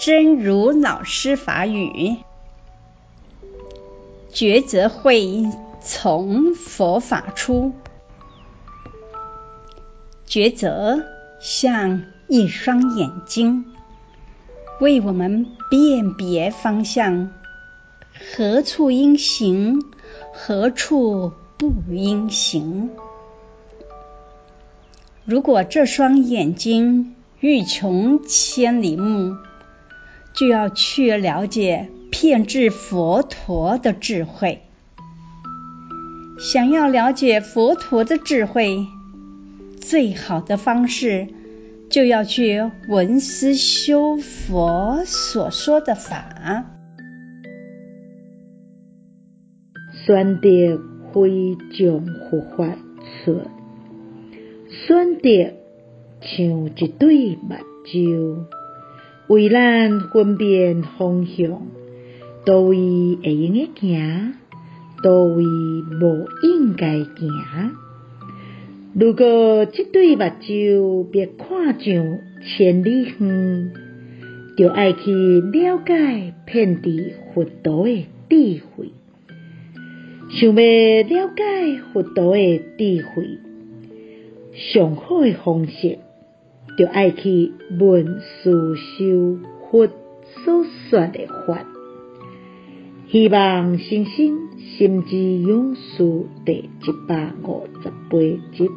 真如老师法语，抉择会从佛法出。抉择像一双眼睛，为我们辨别方向，何处应行，何处不应行。如果这双眼睛欲穷千里目，就要去了解遍智佛陀的智慧。想要了解佛陀的智慧，最好的方式就要去闻思修佛所说的法。选择非将佛法出，选择像一对目睭。为咱分辨方向，佗位会用诶行，佗位无应该行。如果这对目睭别看上千里远，就爱去了解遍地佛陀的智慧。想要了解佛陀的智慧，上好的方式。就爱去闻思修佛所说的法，希望星星心之勇士第一百五十八集。